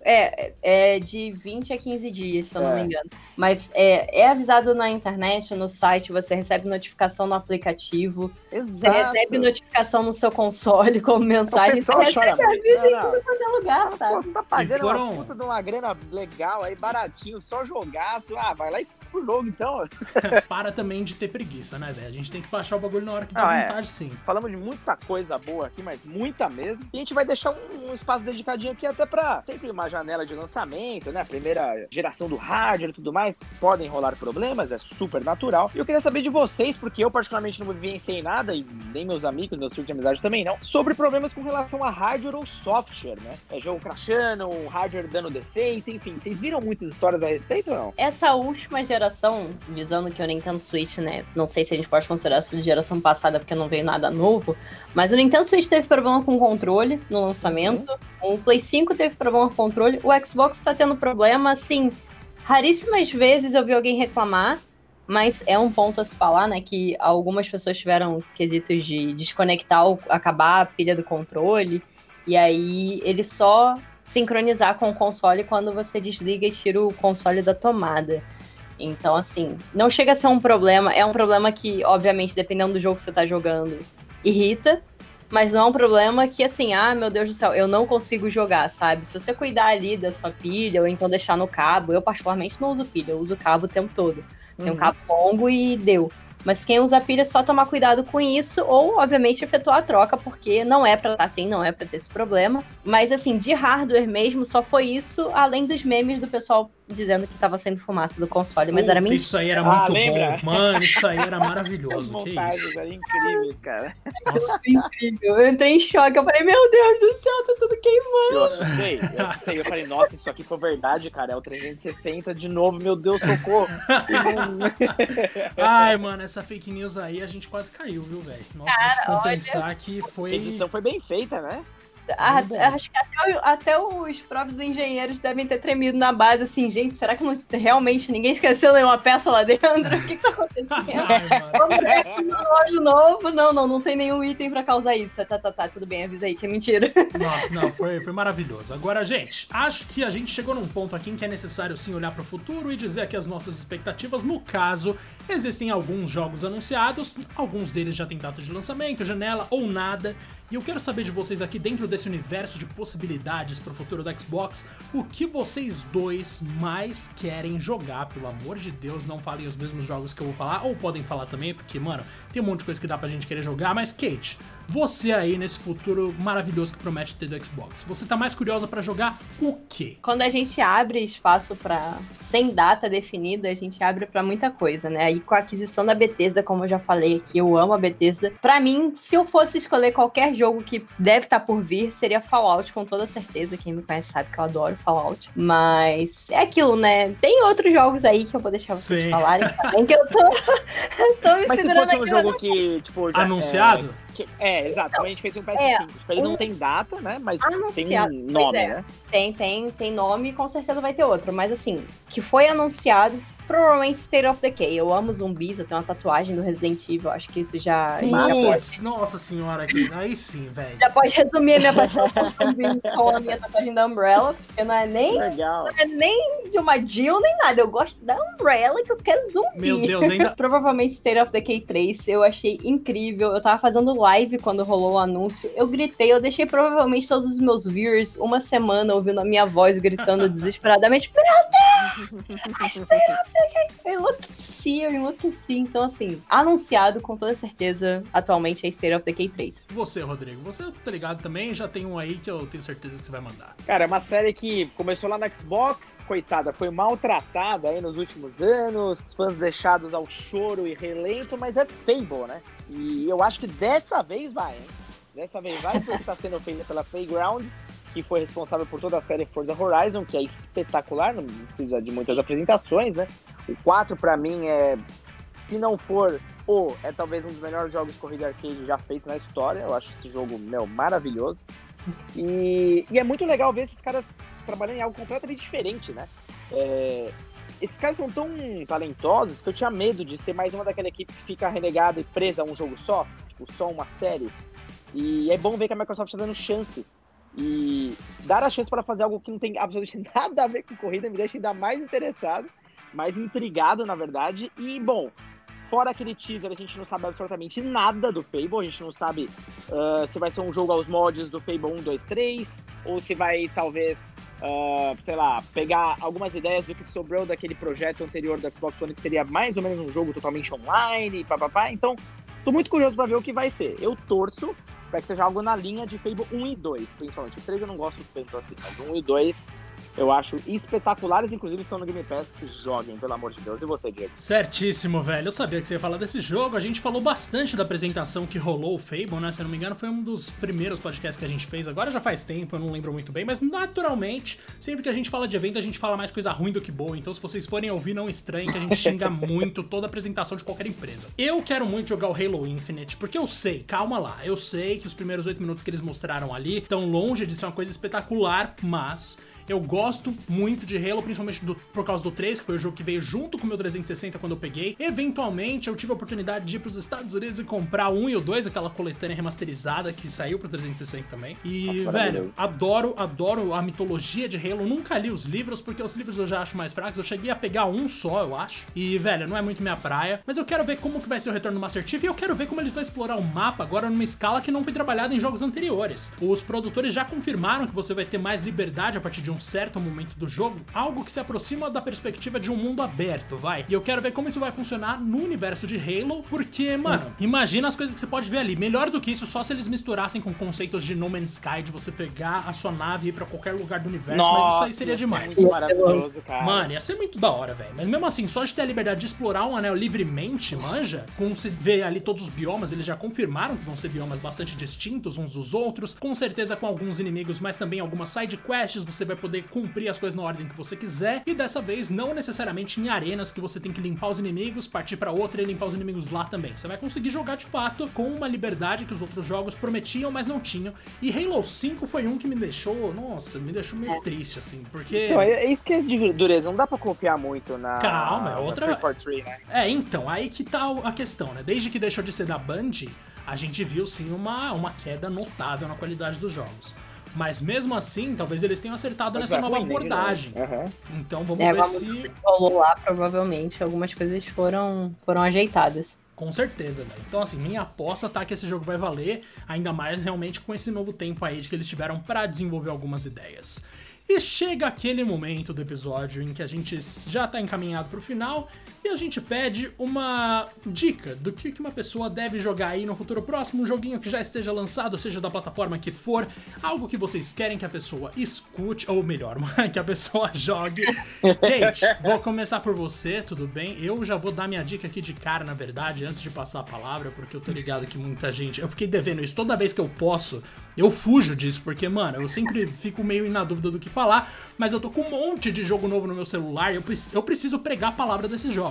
É, é de 20 a 15 dias, se eu não me é. engano. Mas é, é avisado na internet, no site, você recebe notificação no aplicativo. Exato. Você recebe notificação no seu console como mensagem. Você recebe aviso em tudo quanto é lugar, sabe? Pô, você tá pagando foram... uma puta de uma grana legal aí, baratinho, só jogar. Ah, vai lá e pro jogo, então. Para também de ter preguiça, né, velho? A gente tem que baixar o bagulho na hora que dá Não, é. vontade, é. sim. Falamos de muita coisa boa aqui, mas muita mesmo. E a gente vai deixar um, um espaço dedicadinho aqui até pra sempre uma janela de lançamento, né? Primeira geração do hardware e tudo mais. Podem rolar problemas, é super natural. E eu queria saber de vocês, porque eu particularmente não vivenciei nada, e nem meus amigos, meus filhos de amizade também não, sobre problemas com relação a hardware ou software, né? É jogo crashando, hardware dando defeito, enfim. Vocês viram muitas histórias a respeito ou não? Essa última geração geração, visando que o Nintendo Switch, né? Não sei se a gente pode considerar essa geração passada porque não veio nada novo, mas o Nintendo Switch teve problema com o controle no lançamento, uhum. o Play 5 teve problema com o controle, o Xbox tá tendo problema, assim, raríssimas vezes eu vi alguém reclamar, mas é um ponto a se falar, né? Que algumas pessoas tiveram quesitos de desconectar, acabar a pilha do controle, e aí ele só sincronizar com o console quando você desliga e tira o console da tomada. Então, assim, não chega a ser um problema. É um problema que, obviamente, dependendo do jogo que você tá jogando, irrita. Mas não é um problema que, assim, ah, meu Deus do céu, eu não consigo jogar, sabe? Se você cuidar ali da sua pilha, ou então deixar no cabo, eu particularmente não uso pilha, eu uso cabo o tempo todo. Tem um uhum. cabo longo e deu. Mas quem usa pilha é só tomar cuidado com isso, ou, obviamente, efetuar a troca, porque não é pra estar assim, não é pra ter esse problema. Mas, assim, de hardware mesmo, só foi isso, além dos memes do pessoal dizendo que tava saindo fumaça do console, mas era mentira. Isso aí era muito ah, bom. Mano, isso aí era maravilhoso. As que isso? era incrível, cara. Nossa. incrível. Eu entrei em choque, eu falei, meu Deus do céu, tá tudo queimando. Eu assustei, eu assustei. Eu falei, nossa, isso aqui foi verdade, cara. É o 360 de novo, meu Deus, socorro. Ai, mano, essa fake news aí a gente quase caiu, viu, velho? Nossa, cara, vou te confessar olha... que foi. A edição foi bem feita, né? A, acho que até, até, os próprios engenheiros devem ter tremido na base, assim, gente, será que não, realmente ninguém esqueceu nenhuma peça lá dentro? O que, que tá acontecendo? Vamos ver aqui no relógio novo. Não, não, não tem nenhum item pra causar isso. Tá, tá, tá, tudo bem, avisa aí que é mentira. Nossa, não, foi, foi maravilhoso. Agora, gente, acho que a gente chegou num ponto aqui em que é necessário sim olhar pro futuro e dizer aqui as nossas expectativas. No caso, existem alguns jogos anunciados, alguns deles já têm data de lançamento, janela ou nada. E eu quero saber de vocês aqui dentro desse universo de possibilidades para o futuro da Xbox, o que vocês dois mais querem jogar, pelo amor de Deus, não falem os mesmos jogos que eu vou falar, ou podem falar também, porque, mano, tem um monte de coisa que dá pra gente querer jogar, mas Kate, você aí nesse futuro maravilhoso que promete ter do Xbox. Você tá mais curiosa para jogar o quê? Quando a gente abre espaço para sem data definida, a gente abre para muita coisa, né? Aí com a aquisição da Bethesda, como eu já falei aqui, eu amo a Bethesda. Para mim, se eu fosse escolher qualquer jogo que deve estar tá por vir, seria Fallout com toda certeza. Quem me conhece sabe que eu adoro Fallout. Mas é aquilo, né? Tem outros jogos aí que eu vou deixar vocês Sim. falarem também que eu tô, tô me Mas segurando se fosse um jogo que, tipo, já, anunciado? É que, é, exato. Então, a gente fez um PS5. É, tipo, ele um... não tem data, né? Mas anunciado, tem um nome, é. né? Tem, tem, tem nome e com certeza vai ter outro. Mas assim, que foi anunciado provavelmente State of Decay. Eu amo zumbis, eu tenho uma tatuagem do Resident Evil, acho que isso já. Putz, nossa senhora, aí sim, velho. Já pode resumir a minha paixão por zumbis com a minha tatuagem da Umbrella, porque não é nem. Legal. Não é nem de uma Jill nem nada. Eu gosto da Umbrella que eu quero zumbi. Meu Deus, ainda. provavelmente State of Decay 3, eu achei incrível. Eu tava fazendo live quando rolou o anúncio. Eu gritei, eu deixei provavelmente todos os meus viewers uma semana ouvindo a minha voz gritando desesperadamente: Meu Deus! Of eu enlouqueci, eu enlouqueci. Então, assim, anunciado com toda certeza atualmente é State of Decay 3. Você, Rodrigo, você tá ligado também? Já tem um aí que eu tenho certeza que você vai mandar. Cara, é uma série que começou lá na Xbox, coitada, foi maltratada aí nos últimos anos, os fãs deixados ao choro e relento, mas é Fable, né? E eu acho que dessa vez vai, hein? Dessa vez vai, porque tá sendo feita pela Playground que foi responsável por toda a série Forza Horizon, que é espetacular, não precisa de muitas Sim. apresentações, né? O 4 para mim é, se não for o, é talvez um dos melhores jogos de corrida arcade já feito na história. Eu acho esse jogo, meu, maravilhoso. E, e é muito legal ver esses caras trabalhando em algo completamente diferente, né? É, esses caras são tão talentosos que eu tinha medo de ser mais uma daquela equipe que fica renegada e presa a um jogo só, tipo, só uma série. E é bom ver que a Microsoft está dando chances E dar a chance para fazer algo que não tem absolutamente nada a ver com corrida me deixa ainda mais interessado, mais intrigado, na verdade. E, bom, fora aquele teaser, a gente não sabe absolutamente nada do Fable, a gente não sabe uh, se vai ser um jogo aos mods do Fable 1, 2, 3, ou se vai, talvez, uh, sei lá, pegar algumas ideias do que sobrou daquele projeto anterior do Xbox One, que seria mais ou menos um jogo totalmente online, papapá. Então, tô muito curioso para ver o que vai ser. Eu torço para que seja algo na linha de Fable 1 e 2, principalmente. O 3 eu não gosto tanto assim, mas 1 e 2 eu acho espetaculares, inclusive estão no Game Pass. Joguem, pelo amor de Deus. E você, Diego? Certíssimo, velho. Eu sabia que você ia falar desse jogo. A gente falou bastante da apresentação que rolou o Fable, né? Se eu não me engano, foi um dos primeiros podcasts que a gente fez. Agora já faz tempo, eu não lembro muito bem, mas naturalmente, sempre que a gente fala de evento, a gente fala mais coisa ruim do que boa. Então, se vocês forem ouvir, não estranhem que a gente xinga muito toda a apresentação de qualquer empresa. Eu quero muito jogar o Halo Infinite, porque eu sei, calma lá, eu sei que os primeiros oito minutos que eles mostraram ali estão longe de ser uma coisa espetacular, mas eu gosto muito de Halo, principalmente do, por causa do 3, que foi o jogo que veio junto com o meu 360 quando eu peguei. Eventualmente, eu tive a oportunidade de ir pros Estados Unidos e comprar 1 e o 2, aquela coletânea remasterizada que saiu pro 360 também. E, Nossa, velho, adoro, adoro a mitologia de Halo. Nunca li os livros, porque os livros eu já acho mais fracos. Eu cheguei a pegar um só, eu acho. E, velho, não é muito minha praia. Mas eu quero ver como que vai ser o retorno do Master Chief e eu quero ver como eles vão explorar o mapa agora numa escala que não foi trabalhada em jogos anteriores. Os produtores já confirmaram que você vai ter mais liberdade a partir de um um certo momento do jogo, algo que se aproxima da perspectiva de um mundo aberto, vai. E eu quero ver como isso vai funcionar no universo de Halo, porque, Sim. mano, imagina as coisas que você pode ver ali. Melhor do que isso, só se eles misturassem com conceitos de No Man's Sky, de você pegar a sua nave e ir pra qualquer lugar do universo, Nossa, mas isso aí seria demais. maravilhoso, cara. Mano, ia ser muito da hora, velho. Mas mesmo assim, só de ter a liberdade de explorar um anel livremente, manja, com se ver ali todos os biomas, eles já confirmaram que vão ser biomas bastante distintos uns dos outros, com certeza com alguns inimigos, mas também algumas side quests, você vai poder poder cumprir as coisas na ordem que você quiser, e dessa vez não necessariamente em arenas que você tem que limpar os inimigos, partir para outra e limpar os inimigos lá também. Você vai conseguir jogar de fato com uma liberdade que os outros jogos prometiam, mas não tinham. E Halo 5 foi um que me deixou, nossa, me deixou meio triste assim, porque Então, é, é isso que é de dureza, não dá para confiar muito na Calma, é outra 343, né? É, então, aí que tá a questão, né? Desde que deixou de ser da Band, a gente viu sim uma, uma queda notável na qualidade dos jogos. Mas mesmo assim, talvez eles tenham acertado nessa nova abordagem. Uhum. Então vamos é, ver se. Rolou lá, provavelmente, algumas coisas foram, foram ajeitadas. Com certeza, velho. Então, assim, minha aposta tá que esse jogo vai valer, ainda mais realmente com esse novo tempo aí de que eles tiveram para desenvolver algumas ideias. E chega aquele momento do episódio em que a gente já tá encaminhado pro final e a gente pede uma dica do que uma pessoa deve jogar aí no futuro próximo, um joguinho que já esteja lançado, seja da plataforma que for, algo que vocês querem que a pessoa escute, ou melhor, que a pessoa jogue. Kate, vou começar por você, tudo bem? Eu já vou dar minha dica aqui de cara, na verdade, antes de passar a palavra, porque eu tô ligado que muita gente. Eu fiquei devendo isso toda vez que eu posso, eu fujo disso, porque, mano, eu sempre fico meio na dúvida do que falar, mas eu tô com um monte de jogo novo no meu celular eu, eu preciso pregar a palavra desses jogos.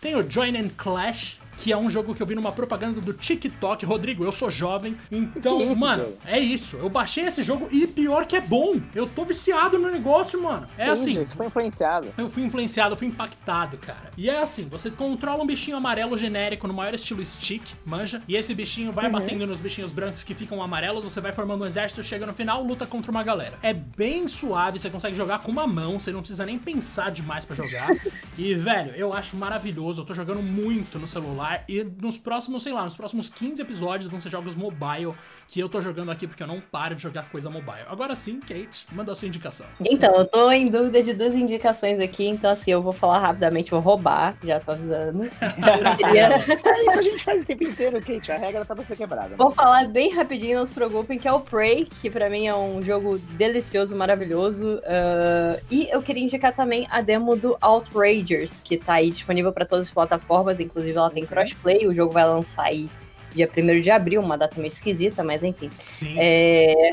Tem o Join and Clash, que é um jogo que eu vi numa propaganda do TikTok. Rodrigo, eu sou jovem, então, isso, mano, é isso. Eu baixei esse jogo e pior que é bom. Eu tô viciado no negócio, mano. É assim. Você foi influenciado. Eu fui influenciado, eu fui impactado, cara. E é assim, você controla um bichinho amarelo genérico no maior estilo stick, manja, e esse bichinho vai uhum. batendo nos bichinhos brancos que ficam amarelos, você vai formando um exército, chega no final, luta contra uma galera. É bem suave, você consegue jogar com uma mão, você não precisa nem pensar demais para jogar. e, velho, eu acho maravilhoso. Eu tô jogando muito no celular celular. E nos próximos, sei lá, nos próximos 15 episódios vão ser jogos mobile que eu tô jogando aqui porque eu não paro de jogar coisa mobile. Agora sim, Kate, manda a sua indicação. Então, eu tô em dúvida de duas indicações aqui, então assim, eu vou falar rapidamente, vou roubar, já tô avisando. queria... é isso a gente faz o tempo inteiro, Kate, a regra tá pra ser quebrada. Vou falar bem rapidinho, não se preocupem, que é o Prey, que pra mim é um jogo delicioso, maravilhoso. Uh, e eu queria indicar também a demo do Outragers, que tá aí disponível para todas as plataformas, inclusive ela tem crossplay, o jogo vai lançar aí dia 1 de abril, uma data meio esquisita, mas enfim. Sim. É...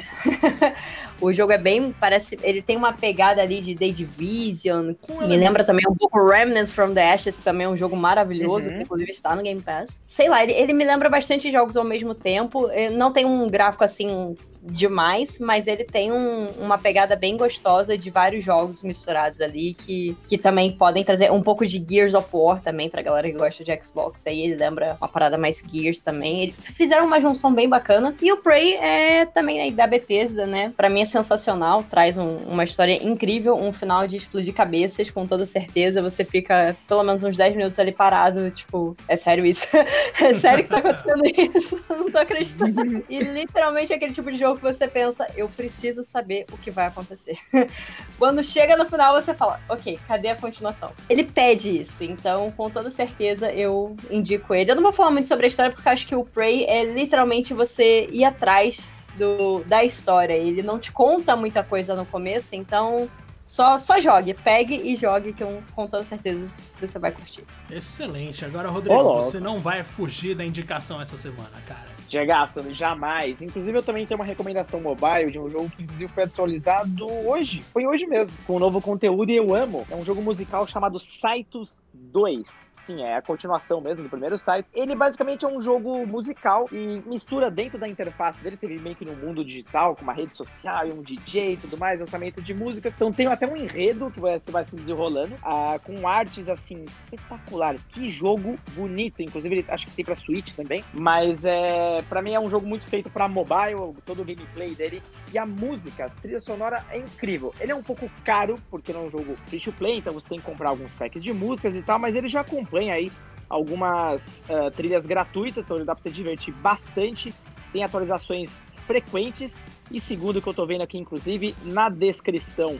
o jogo é bem, parece, ele tem uma pegada ali de The Division, me lembra também um pouco Remnants from the Ashes, também é um jogo maravilhoso, uhum. que inclusive está no Game Pass. Sei lá, ele, ele me lembra bastante jogos ao mesmo tempo, não tem um gráfico assim demais, mas ele tem um, uma pegada bem gostosa de vários jogos misturados ali que, que também podem trazer um pouco de Gears of War também pra galera que gosta de Xbox. Aí ele lembra uma parada mais Gears também. Fizeram uma junção bem bacana. E o Prey é também da Bethesda, né? Pra mim é sensacional, traz um, uma história incrível, um final de explodir cabeças, com toda certeza. Você fica pelo menos uns 10 minutos ali parado, tipo, é sério isso? é sério que tá acontecendo isso? Não tô acreditando. E literalmente é aquele tipo de jogo que você pensa, eu preciso saber o que vai acontecer. Quando chega no final, você fala, ok, cadê a continuação? Ele pede isso, então com toda certeza eu indico ele. Eu não vou falar muito sobre a história porque acho que o Prey é literalmente você ir atrás do, da história. Ele não te conta muita coisa no começo, então só, só jogue, pegue e jogue, que eu, com toda certeza você vai curtir. Excelente. Agora, Rodrigo, você não vai fugir da indicação essa semana, cara. Diagaço, jamais. Inclusive, eu também tenho uma recomendação mobile de um jogo que inclusive foi atualizado hoje. Foi hoje mesmo, com um novo conteúdo e eu amo. É um jogo musical chamado Saitos 2. Sim, é a continuação mesmo do primeiro site. Ele basicamente é um jogo musical e mistura dentro da interface dele, você vê meio que no mundo digital, com uma rede social e um DJ e tudo mais, lançamento de músicas. Então tem até um enredo que você vai se desenrolando, ah, com artes assim espetaculares. Que jogo bonito. Inclusive, ele, acho que tem pra Switch também. Mas é para mim é um jogo muito feito para mobile, todo o gameplay dele. E a música, a trilha sonora é incrível. Ele é um pouco caro, porque não é um jogo free to play, então você tem que comprar alguns packs de músicas e tal, mas ele já acompanha aí algumas uh, trilhas gratuitas, então dá para se divertir bastante. Tem atualizações frequentes. E segundo que eu tô vendo aqui, inclusive, na descrição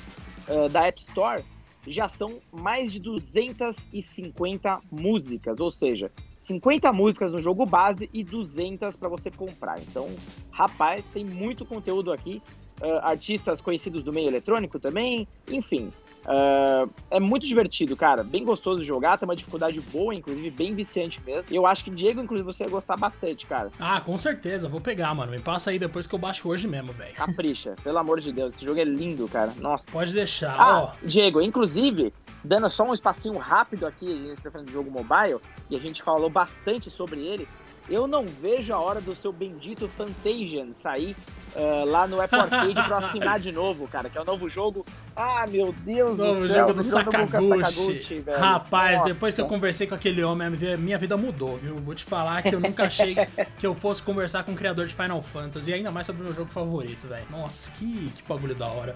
uh, da App Store, já são mais de 250 músicas, ou seja, 50 músicas no jogo base e 200 para você comprar. Então, rapaz, tem muito conteúdo aqui. Uh, artistas conhecidos do meio eletrônico também, enfim. Uh, é muito divertido, cara. Bem gostoso de jogar, tem uma dificuldade boa, inclusive bem viciante mesmo. Eu acho que, Diego, inclusive, você ia gostar bastante, cara. Ah, com certeza. Vou pegar, mano. Me passa aí depois que eu baixo hoje mesmo, velho. Capricha, pelo amor de Deus. Esse jogo é lindo, cara. Nossa. Pode deixar. Ah, oh. Diego, inclusive, dando só um espacinho rápido aqui, a gente jogo mobile, e a gente falou bastante sobre ele. Eu não vejo a hora do seu bendito Fantasian sair uh, lá no Apple Arcade pra assinar de novo, cara, que é o novo jogo. Ah, meu Deus novo do céu. jogo do Sakaguchi. Rapaz, Nossa. depois que eu conversei com aquele homem, minha vida mudou, viu? Vou te falar que eu nunca achei que eu fosse conversar com o criador de Final Fantasy, e ainda mais sobre o meu jogo favorito, velho. Nossa, que, que bagulho da hora.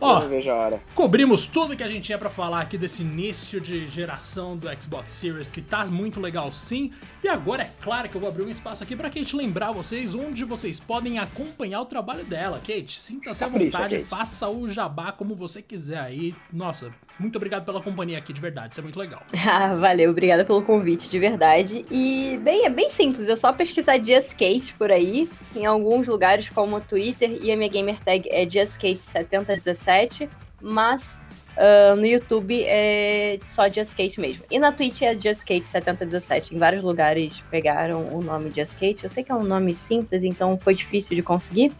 Ó, cobrimos tudo que a gente tinha para falar aqui desse início de geração do Xbox Series, que tá muito legal sim. E agora é claro que eu vou abrir um espaço aqui pra Kate lembrar vocês onde vocês podem acompanhar o trabalho dela. Kate, sinta-se à vontade, Kate. faça o jabá como você quiser aí. Nossa, muito obrigado pela companhia aqui, de verdade, isso é muito legal. Ah, valeu, obrigada pelo convite, de verdade. E, bem, é bem simples, é só pesquisar Just Kate por aí, em alguns lugares como o Twitter, e a minha gamer tag é JustKate7017, mas Uh, no YouTube é só Just Kate mesmo. E na Twitch é Just Kate 7017. Em vários lugares pegaram o nome Just Kate. Eu sei que é um nome simples, então foi difícil de conseguir.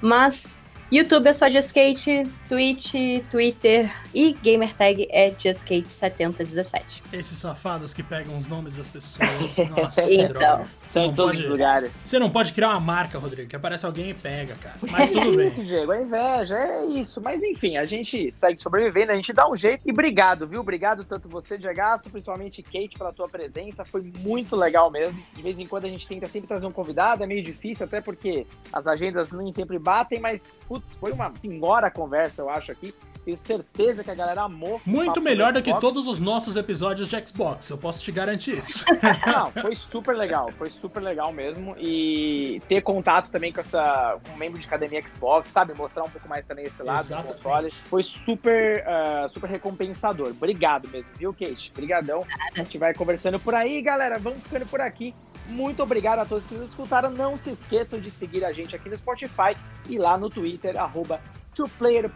Mas YouTube é só JustKate, Twitch, Twitter e gamertag é JustKate7017. Esses safados que pegam os nomes das pessoas. Nossa, que então, droga. Você não, pode, lugares. você não pode criar uma marca, Rodrigo, que aparece alguém e pega, cara. Mas tudo bem. É isso, Diego, é inveja, é isso. Mas enfim, a gente segue sobrevivendo, a gente dá um jeito. E obrigado, viu? Obrigado tanto você, Diego, principalmente Kate, pela tua presença. Foi muito legal mesmo. De vez em quando a gente tenta sempre trazer um convidado, é meio difícil, até porque as agendas nem sempre batem, mas putz, foi uma senhora conversa, eu acho, aqui. Tenho certeza que a galera amou. Muito melhor do que todos os nossos episódios de Xbox, eu posso te garantir isso. Não, foi super legal, foi super legal mesmo. E ter contato também com essa um membro de academia Xbox, sabe? Mostrar um pouco mais também esse lado Exatamente. do console. Foi super, uh, super recompensador. Obrigado mesmo, viu, Kate? Obrigadão. A gente vai conversando por aí, galera. Vamos ficando por aqui. Muito obrigado a todos que nos escutaram. Não se esqueçam de seguir a gente aqui no Spotify e lá no Twitter, arroba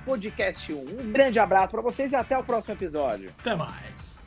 Podcast 1. Um grande abraço para vocês e até o próximo episódio. Até mais.